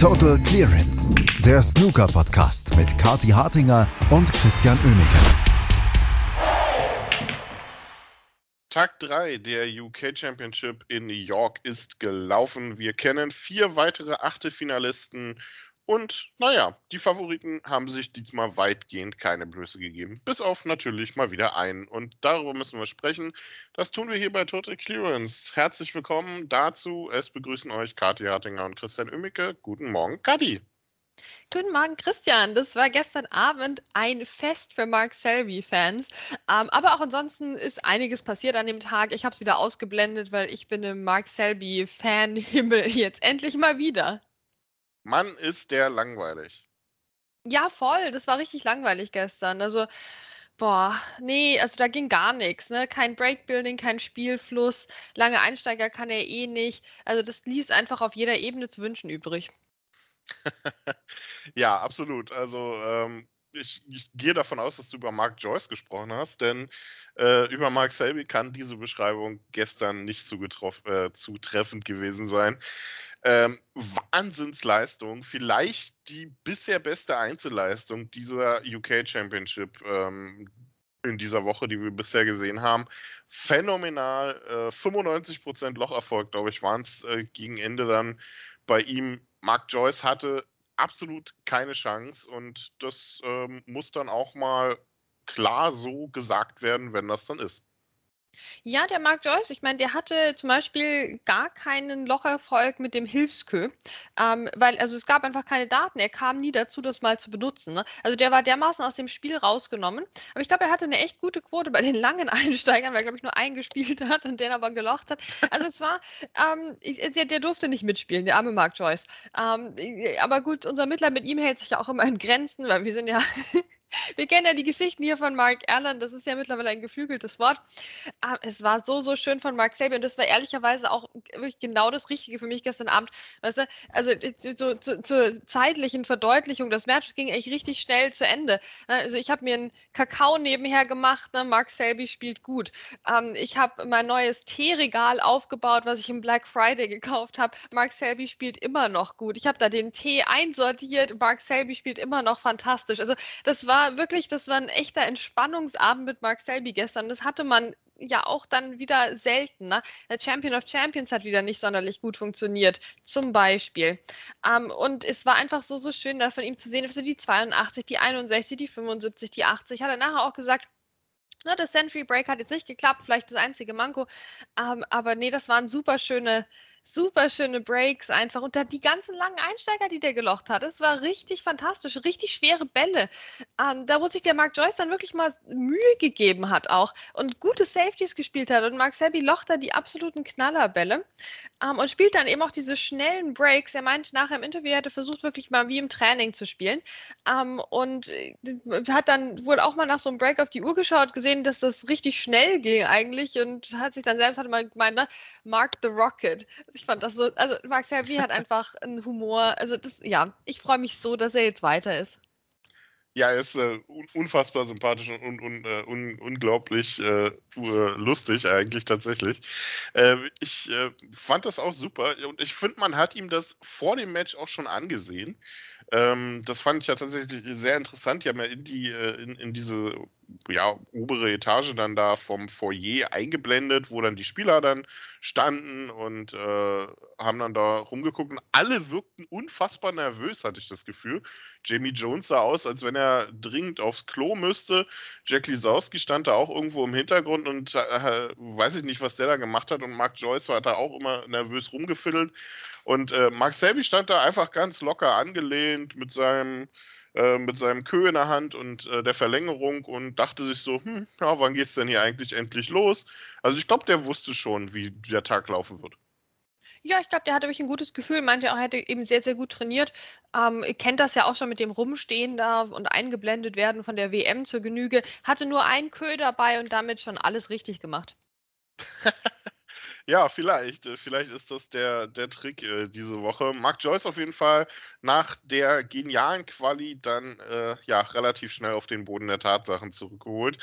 Total Clearance, der Snooker-Podcast mit Kati Hartinger und Christian Oemeke. Tag 3 der UK Championship in New York ist gelaufen. Wir kennen vier weitere Achtelfinalisten und naja, die Favoriten haben sich diesmal weitgehend keine Blöße gegeben. Bis auf natürlich mal wieder einen. Und darüber müssen wir sprechen. Das tun wir hier bei Total Clearance. Herzlich willkommen dazu. Es begrüßen euch Kathi Hartinger und Christian Oemmicke. Guten Morgen, Kathi. Guten Morgen, Christian. Das war gestern Abend ein Fest für Mark Selby-Fans. Ähm, aber auch ansonsten ist einiges passiert an dem Tag. Ich habe es wieder ausgeblendet, weil ich bin im Mark Selby-Fan-Himmel jetzt endlich mal wieder. Mann, ist der langweilig. Ja, voll. Das war richtig langweilig gestern. Also, boah, nee, also da ging gar nichts. Ne? Kein Breakbuilding, kein Spielfluss. Lange Einsteiger kann er eh nicht. Also, das ließ einfach auf jeder Ebene zu wünschen übrig. ja, absolut. Also, ähm, ich, ich, gehe davon aus, dass du über Mark Joyce gesprochen hast, denn äh, über Mark Selby kann diese Beschreibung gestern nicht äh, zutreffend gewesen sein. Ähm, Wahnsinnsleistung, vielleicht die bisher beste Einzelleistung dieser UK Championship ähm, in dieser Woche, die wir bisher gesehen haben. Phänomenal, äh, 95% Locherfolg, glaube ich, waren es äh, gegen Ende dann bei ihm. Mark Joyce hatte absolut keine Chance und das ähm, muss dann auch mal klar so gesagt werden, wenn das dann ist. Ja, der Mark Joyce, ich meine, der hatte zum Beispiel gar keinen Locherfolg mit dem Hilfskö, ähm, weil also es gab einfach keine Daten. Er kam nie dazu, das mal zu benutzen. Ne? Also der war dermaßen aus dem Spiel rausgenommen. Aber ich glaube, er hatte eine echt gute Quote bei den langen Einsteigern, weil er, glaube ich, nur einen gespielt hat und den aber gelocht hat. Also es war, ähm, der, der, durfte nicht mitspielen, der arme Mark Joyce. Ähm, aber gut, unser Mittler mit ihm hält sich ja auch immer in Grenzen, weil wir sind ja wir kennen ja die Geschichten hier von Mark Erland, das ist ja mittlerweile ein geflügeltes Wort. Ah, es war so, so schön von Mark Selby und das war ehrlicherweise auch wirklich genau das Richtige für mich gestern Abend. Weißt du, also so, zu, zur zeitlichen Verdeutlichung, das Match ging eigentlich richtig schnell zu Ende. Ne, also ich habe mir einen Kakao nebenher gemacht, ne? Mark Selby spielt gut. Ähm, ich habe mein neues Teeregal aufgebaut, was ich im Black Friday gekauft habe. Mark Selby spielt immer noch gut. Ich habe da den Tee einsortiert, Mark Selby spielt immer noch fantastisch. Also das war war wirklich, das war ein echter Entspannungsabend mit Mark Selby gestern. Das hatte man ja auch dann wieder selten. Ne? Der Champion of Champions hat wieder nicht sonderlich gut funktioniert, zum Beispiel. Ähm, und es war einfach so, so schön, da von ihm zu sehen, also die 82, die 61, die 75, die 80. Hat er nachher auch gesagt, na, das Century Break hat jetzt nicht geklappt, vielleicht das einzige Manko. Ähm, aber nee, das waren super schöne, super schöne Breaks einfach. Und da die ganzen langen Einsteiger, die der gelocht hat, es war richtig fantastisch, richtig schwere Bälle. Ähm, da, wo sich der Mark Joyce dann wirklich mal Mühe gegeben hat auch und gute Safeties gespielt hat. Und Mark Selby locht da die absoluten Knallerbälle ähm, und spielt dann eben auch diese schnellen Breaks. Er meinte nachher im Interview, er hätte versucht, wirklich mal wie im Training zu spielen. Ähm, und äh, hat dann wohl auch mal nach so einem Break auf die Uhr geschaut, gesehen, dass das richtig schnell ging eigentlich und hat sich dann selbst hat mal gemeint, ne, Mark the Rocket ich fand das so, also Max Hervey hat einfach einen Humor. Also das, ja, ich freue mich so, dass er jetzt weiter ist. Ja, er ist äh, unfassbar sympathisch und, und uh, un, unglaublich uh, lustig eigentlich tatsächlich. Äh, ich äh, fand das auch super und ich finde, man hat ihm das vor dem Match auch schon angesehen. Ähm, das fand ich ja tatsächlich sehr interessant. Die haben ja in, die, äh, in, in diese ja, obere Etage dann da vom Foyer eingeblendet, wo dann die Spieler dann standen und äh, haben dann da rumgeguckt. Und alle wirkten unfassbar nervös, hatte ich das Gefühl. Jamie Jones sah aus, als wenn er dringend aufs Klo müsste. Jack Lisowski stand da auch irgendwo im Hintergrund und äh, weiß ich nicht, was der da gemacht hat. Und Mark Joyce war da auch immer nervös rumgefiddelt. Und äh, Mark Selby stand da einfach ganz locker angelehnt mit seinem äh, mit seinem Kö in der Hand und äh, der Verlängerung und dachte sich so, hm, ja, wann geht's denn hier eigentlich endlich los? Also ich glaube, der wusste schon, wie der Tag laufen wird. Ja, ich glaube, der hatte wirklich ein gutes Gefühl, meinte auch, er hätte eben sehr, sehr gut trainiert. Ähm, kennt das ja auch schon mit dem Rumstehen da und eingeblendet werden von der WM zur Genüge. Hatte nur einen Kö dabei und damit schon alles richtig gemacht. Ja, vielleicht. Vielleicht ist das der, der Trick äh, diese Woche. Mark Joyce auf jeden Fall nach der genialen Quali dann äh, ja relativ schnell auf den Boden der Tatsachen zurückgeholt.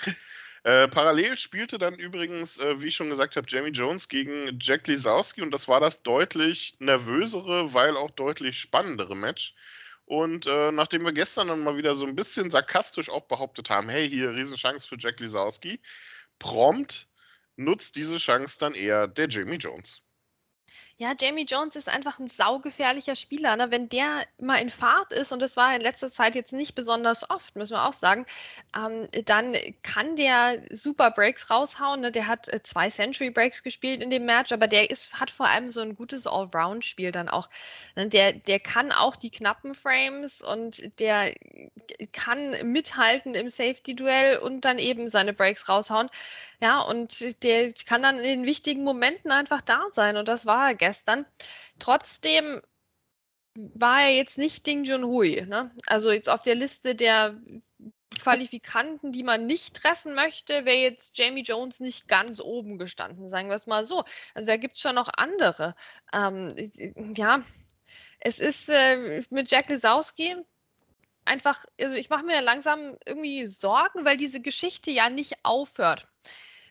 Äh, parallel spielte dann übrigens, äh, wie ich schon gesagt habe, Jamie Jones gegen Jack Lisowski und das war das deutlich nervösere, weil auch deutlich spannendere Match. Und äh, nachdem wir gestern dann mal wieder so ein bisschen sarkastisch auch behauptet haben, hey, hier Riesenchance für Jack Lisowski, prompt nutzt diese Chance dann eher der Jamie Jones. Ja, Jamie Jones ist einfach ein saugefährlicher Spieler. Ne? Wenn der mal in Fahrt ist, und das war in letzter Zeit jetzt nicht besonders oft, müssen wir auch sagen, ähm, dann kann der super Breaks raushauen. Ne? Der hat äh, zwei Century Breaks gespielt in dem Match, aber der ist, hat vor allem so ein gutes Allround-Spiel dann auch. Ne? Der, der kann auch die knappen Frames und der kann mithalten im Safety-Duell und dann eben seine Breaks raushauen. Ja, und der kann dann in den wichtigen Momenten einfach da sein. Und das war er gestern. Trotzdem war er jetzt nicht Ding Junhui. Ne? Also jetzt auf der Liste der Qualifikanten, die man nicht treffen möchte, wäre jetzt Jamie Jones nicht ganz oben gestanden, sagen wir es mal so. Also da gibt es schon noch andere. Ähm, ja, es ist äh, mit Jack Lisowski einfach, also ich mache mir langsam irgendwie Sorgen, weil diese Geschichte ja nicht aufhört.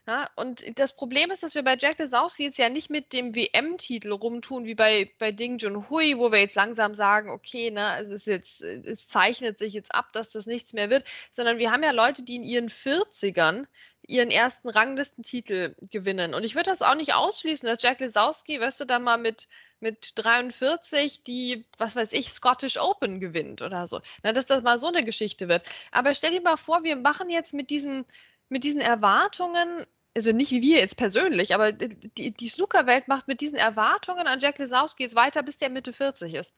Ja, und das Problem ist, dass wir bei Jack Lesowski jetzt ja nicht mit dem WM-Titel rumtun, wie bei, bei Ding Junhui, wo wir jetzt langsam sagen, okay, ne, es, ist jetzt, es zeichnet sich jetzt ab, dass das nichts mehr wird, sondern wir haben ja Leute, die in ihren 40ern ihren ersten Ranglistentitel gewinnen. Und ich würde das auch nicht ausschließen, dass Jack Lesowski, weißt du, da mal mit, mit 43 die, was weiß ich, Scottish Open gewinnt oder so. Na, dass das mal so eine Geschichte wird. Aber stell dir mal vor, wir machen jetzt mit diesem mit diesen Erwartungen also nicht wie wir jetzt persönlich, aber die, die Snookerwelt macht mit diesen Erwartungen an Jack Lesowski jetzt weiter, bis der Mitte 40 ist.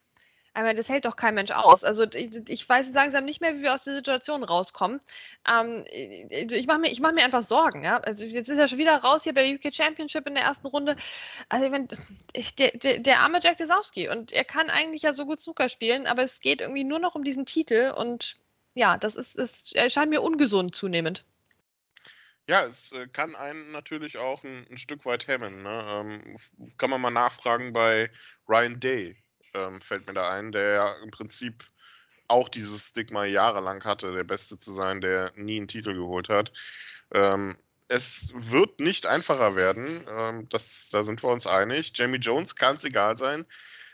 Ich meine, das hält doch kein Mensch aus. Also ich weiß langsam nicht mehr, wie wir aus der Situation rauskommen. Ähm, ich mache mir, mach mir einfach Sorgen. Ja? Also jetzt ist er schon wieder raus hier bei der UK Championship in der ersten Runde. Also ich mein, der, der, der arme Jack Lesowski und er kann eigentlich ja so gut Snooker spielen, aber es geht irgendwie nur noch um diesen Titel und ja, das ist, ist erscheint mir ungesund zunehmend. Ja, es äh, kann einen natürlich auch ein, ein Stück weit hemmen. Ne? Ähm, kann man mal nachfragen bei Ryan Day, ähm, fällt mir da ein, der ja im Prinzip auch dieses Stigma jahrelang hatte, der Beste zu sein, der nie einen Titel geholt hat. Ähm, es wird nicht einfacher werden, ähm, das, da sind wir uns einig. Jamie Jones kann es egal sein.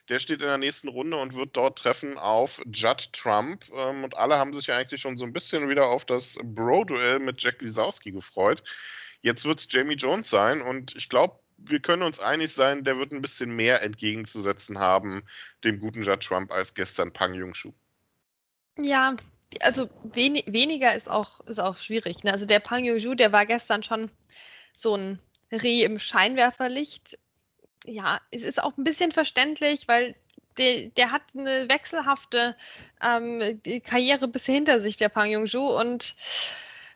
Der steht in der nächsten Runde und wird dort treffen auf Judd Trump. Ähm, und alle haben sich ja eigentlich schon so ein bisschen wieder auf das Bro-Duell mit Jack Lisowski gefreut. Jetzt wird es Jamie Jones sein und ich glaube, wir können uns einig sein, der wird ein bisschen mehr entgegenzusetzen haben, dem guten Judd Trump, als gestern Pang Jungshu. Ja, also wen weniger ist auch, ist auch schwierig. Ne? Also der Pang Jungshu, der war gestern schon so ein Reh im Scheinwerferlicht ja, es ist auch ein bisschen verständlich, weil der, der hat eine wechselhafte ähm, Karriere bisher hinter sich, der Pang Jung-ju. Und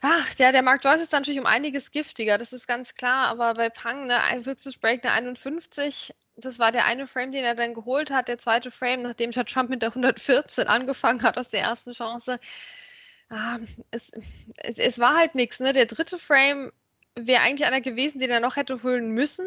ach, der, der Mark Joyce ist natürlich um einiges giftiger, das ist ganz klar. Aber bei Pang, ne, höchstes Break eine 51. Das war der eine Frame, den er dann geholt hat. Der zweite Frame, nachdem Chad Trump mit der 114 angefangen hat aus der ersten Chance. Ah, es, es, es war halt nichts. Ne? Der dritte Frame wäre eigentlich einer gewesen, den er noch hätte holen müssen.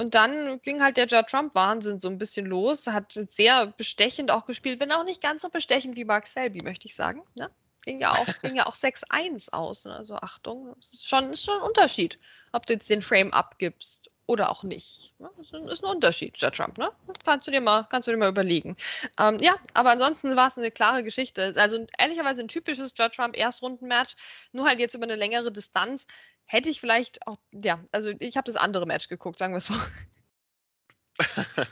Und dann ging halt der Judd Trump-Wahnsinn so ein bisschen los, hat sehr bestechend auch gespielt, wenn auch nicht ganz so bestechend wie Mark Selby, möchte ich sagen. Ne? Ging ja auch, ja auch 6-1 aus. Ne? Also Achtung, es ist schon, ist schon ein Unterschied, ob du jetzt den Frame abgibst oder auch nicht. Das ist ein Unterschied, Judd Trump, ne? Kannst du dir mal, kannst du dir mal überlegen. Ähm, ja, aber ansonsten war es eine klare Geschichte. Also ehrlicherweise ein typisches Judd Trump Erstrundenmatch, nur halt jetzt über eine längere Distanz hätte ich vielleicht auch, ja, also ich habe das andere Match geguckt, sagen wir es so.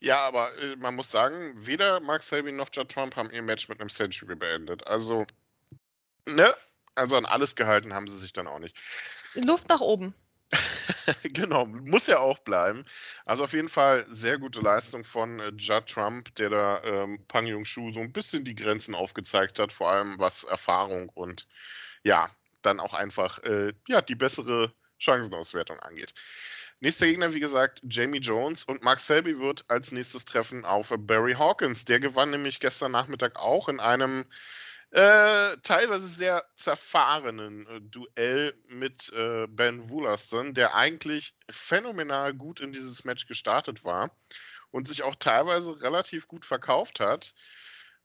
ja, aber äh, man muss sagen, weder Mark Selby noch Judd Trump haben ihr Match mit einem Century beendet. Also, ne? Also an alles gehalten haben sie sich dann auch nicht. Luft nach oben. genau, muss ja auch bleiben. Also auf jeden Fall sehr gute Leistung von äh, Judd Trump, der da ähm, Pang Jung Shu so ein bisschen die Grenzen aufgezeigt hat, vor allem was Erfahrung und ja, dann auch einfach äh, ja, die bessere Chancenauswertung angeht. Nächster Gegner, wie gesagt, Jamie Jones und Mark Selby wird als nächstes treffen auf Barry Hawkins. Der gewann nämlich gestern Nachmittag auch in einem äh, teilweise sehr zerfahrenen äh, Duell mit äh, Ben Woolaston, der eigentlich phänomenal gut in dieses Match gestartet war und sich auch teilweise relativ gut verkauft hat.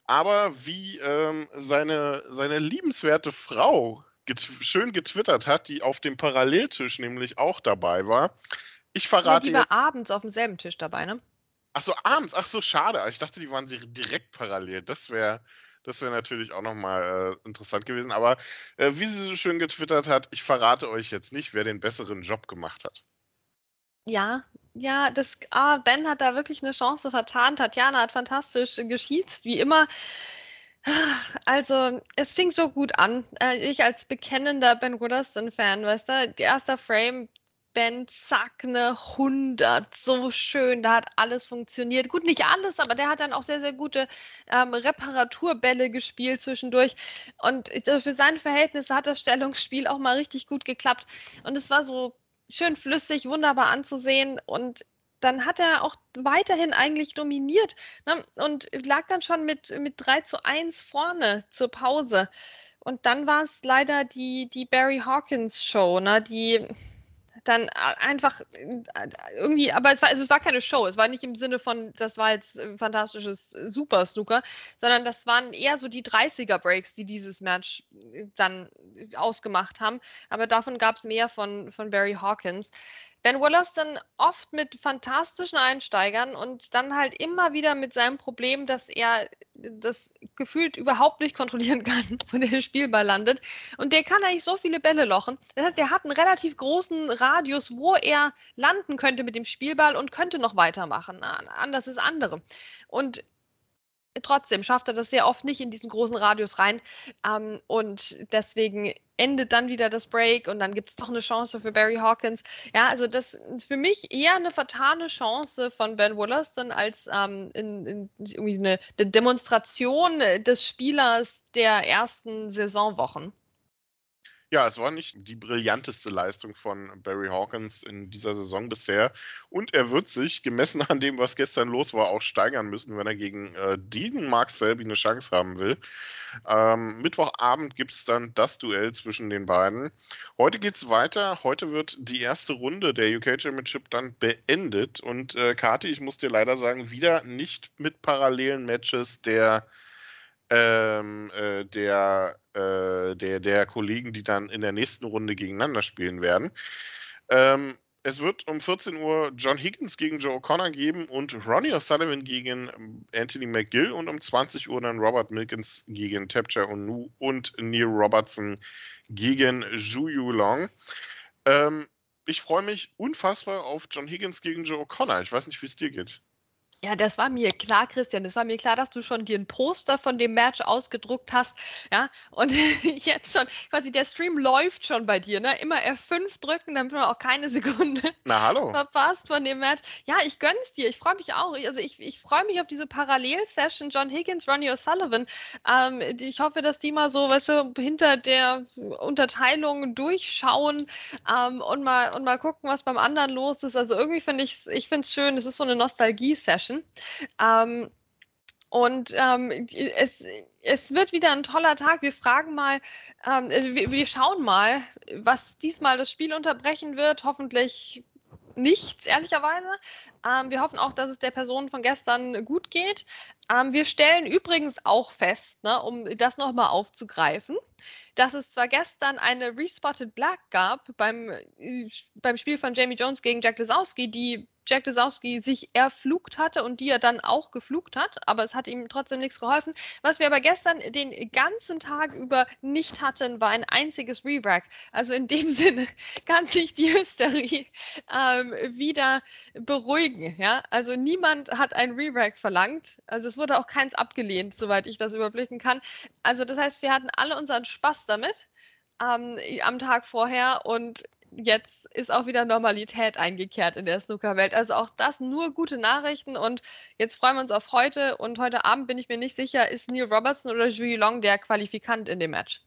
Aber wie ähm, seine, seine liebenswerte Frau get schön getwittert hat, die auf dem Paralleltisch nämlich auch dabei war. Ich verrate. Ja, die war abends auf demselben Tisch dabei, ne? Ach so, abends. Ach so, schade. Ich dachte, die waren direkt parallel. Das wäre das wäre natürlich auch nochmal äh, interessant gewesen. Aber äh, wie sie so schön getwittert hat, ich verrate euch jetzt nicht, wer den besseren Job gemacht hat. Ja, ja, das, ah, Ben hat da wirklich eine Chance vertan. Tatjana hat fantastisch geschießt, wie immer. Also, es fing so gut an. Äh, ich als bekennender Ben Wooderston-Fan, weißt du, erster Frame, Ben, zack, eine 100. So schön, da hat alles funktioniert. Gut, nicht alles, aber der hat dann auch sehr, sehr gute ähm, Reparaturbälle gespielt zwischendurch. Und für seine Verhältnisse hat das Stellungsspiel auch mal richtig gut geklappt. Und es war so schön flüssig, wunderbar anzusehen. Und dann hat er auch weiterhin eigentlich dominiert ne? und lag dann schon mit, mit 3 zu 1 vorne zur Pause. Und dann war es leider die, die Barry Hawkins Show, ne? die dann einfach irgendwie, aber es war, also es war keine Show, es war nicht im Sinne von, das war jetzt ein fantastisches Super Snooker, sondern das waren eher so die 30er Breaks, die dieses Match dann ausgemacht haben. Aber davon gab es mehr von, von Barry Hawkins. Ben Wollaston oft mit fantastischen Einsteigern und dann halt immer wieder mit seinem Problem, dass er das gefühlt überhaupt nicht kontrollieren kann, wo der Spielball landet. Und der kann eigentlich so viele Bälle lochen. Das heißt, er hat einen relativ großen Radius, wo er landen könnte mit dem Spielball und könnte noch weitermachen. Anders ist andere. Und trotzdem schafft er das sehr oft nicht in diesen großen Radius rein. Ähm, und deswegen endet dann wieder das Break und dann gibt es doch eine Chance für Barry Hawkins. Ja, also das ist für mich eher eine vertane Chance von Ben Wollaston als ähm, in, in irgendwie eine, eine Demonstration des Spielers der ersten Saisonwochen. Ja, es war nicht die brillanteste Leistung von Barry Hawkins in dieser Saison bisher. Und er wird sich, gemessen an dem, was gestern los war, auch steigern müssen, wenn er gegen äh, diesen Mark Selby eine Chance haben will. Ähm, Mittwochabend gibt es dann das Duell zwischen den beiden. Heute geht es weiter. Heute wird die erste Runde der UK Championship dann beendet. Und äh, Kati, ich muss dir leider sagen, wieder nicht mit parallelen Matches der ähm, äh, der, äh, der, der Kollegen, die dann in der nächsten Runde gegeneinander spielen werden. Ähm, es wird um 14 Uhr John Higgins gegen Joe O'Connor geben und Ronnie O'Sullivan gegen Anthony McGill und um 20 Uhr dann Robert Milkins gegen Tapcha Onu und Neil Robertson gegen Zhu Yulong. Ähm, ich freue mich unfassbar auf John Higgins gegen Joe O'Connor. Ich weiß nicht, wie es dir geht. Ja, das war mir klar, Christian. Das war mir klar, dass du schon dir ein Poster von dem Match ausgedruckt hast. Ja, und jetzt schon, quasi der Stream läuft schon bei dir, ne? Immer F5 drücken, damit man auch keine Sekunde Na, hallo. verpasst von dem Match. Ja, ich gönn's dir. Ich freue mich auch. Also ich, ich freue mich auf diese Parallel-Session John Higgins, Ronnie O'Sullivan. Ähm, ich hoffe, dass die mal so, weißt du, hinter der Unterteilung durchschauen ähm, und mal und mal gucken, was beim anderen los ist. Also irgendwie finde ich, ich finde es schön. Es ist so eine Nostalgie-Session. Menschen. Ähm, und ähm, es, es wird wieder ein toller Tag. Wir fragen mal, ähm, also wir, wir, schauen mal, was diesmal das Spiel unterbrechen wird. Hoffentlich nichts, ehrlicherweise. Ähm, wir hoffen auch, dass es der Person von gestern gut geht. Ähm, wir stellen übrigens auch fest, ne, um das nochmal aufzugreifen, dass es zwar gestern eine Respotted Black gab beim, äh, beim Spiel von Jamie Jones gegen Jack Lesowski, die Jack Lesowski sich erflugt hatte und die er dann auch geflugt hat, aber es hat ihm trotzdem nichts geholfen. Was wir aber gestern den ganzen Tag über nicht hatten, war ein einziges Re-Rack. Also in dem Sinne kann sich die Hysterie ähm, wieder beruhigen. Ja? Also niemand hat ein Re-Rack verlangt. Also es wurde auch keins abgelehnt, soweit ich das überblicken kann. Also das heißt, wir hatten alle unseren Spaß damit ähm, am Tag vorher und jetzt ist auch wieder Normalität eingekehrt in der Snookerwelt. Also auch das nur gute Nachrichten und jetzt freuen wir uns auf heute und heute Abend bin ich mir nicht sicher, ist Neil Robertson oder Julie Long der Qualifikant in dem Match?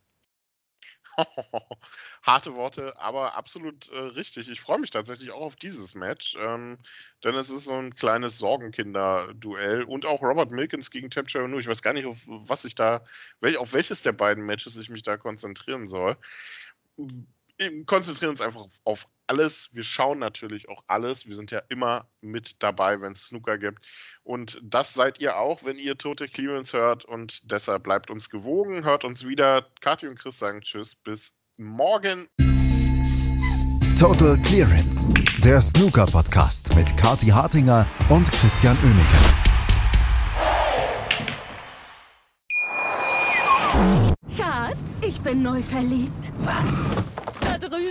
Harte Worte, aber absolut äh, richtig. Ich freue mich tatsächlich auch auf dieses Match, ähm, denn es ist so ein kleines Sorgenkinder-Duell und auch Robert Milkins gegen Tab Cheronu. Ich weiß gar nicht, auf was ich da, wel, auf welches der beiden Matches ich mich da konzentrieren soll konzentrieren uns einfach auf alles. Wir schauen natürlich auch alles. Wir sind ja immer mit dabei, wenn es Snooker gibt. Und das seid ihr auch, wenn ihr Tote Clearance hört. Und deshalb bleibt uns gewogen, hört uns wieder. Kathi und Chris sagen Tschüss, bis morgen. Total Clearance, der Snooker-Podcast mit Kati Hartinger und Christian Oemeke. Schatz, ich bin neu verliebt. Was?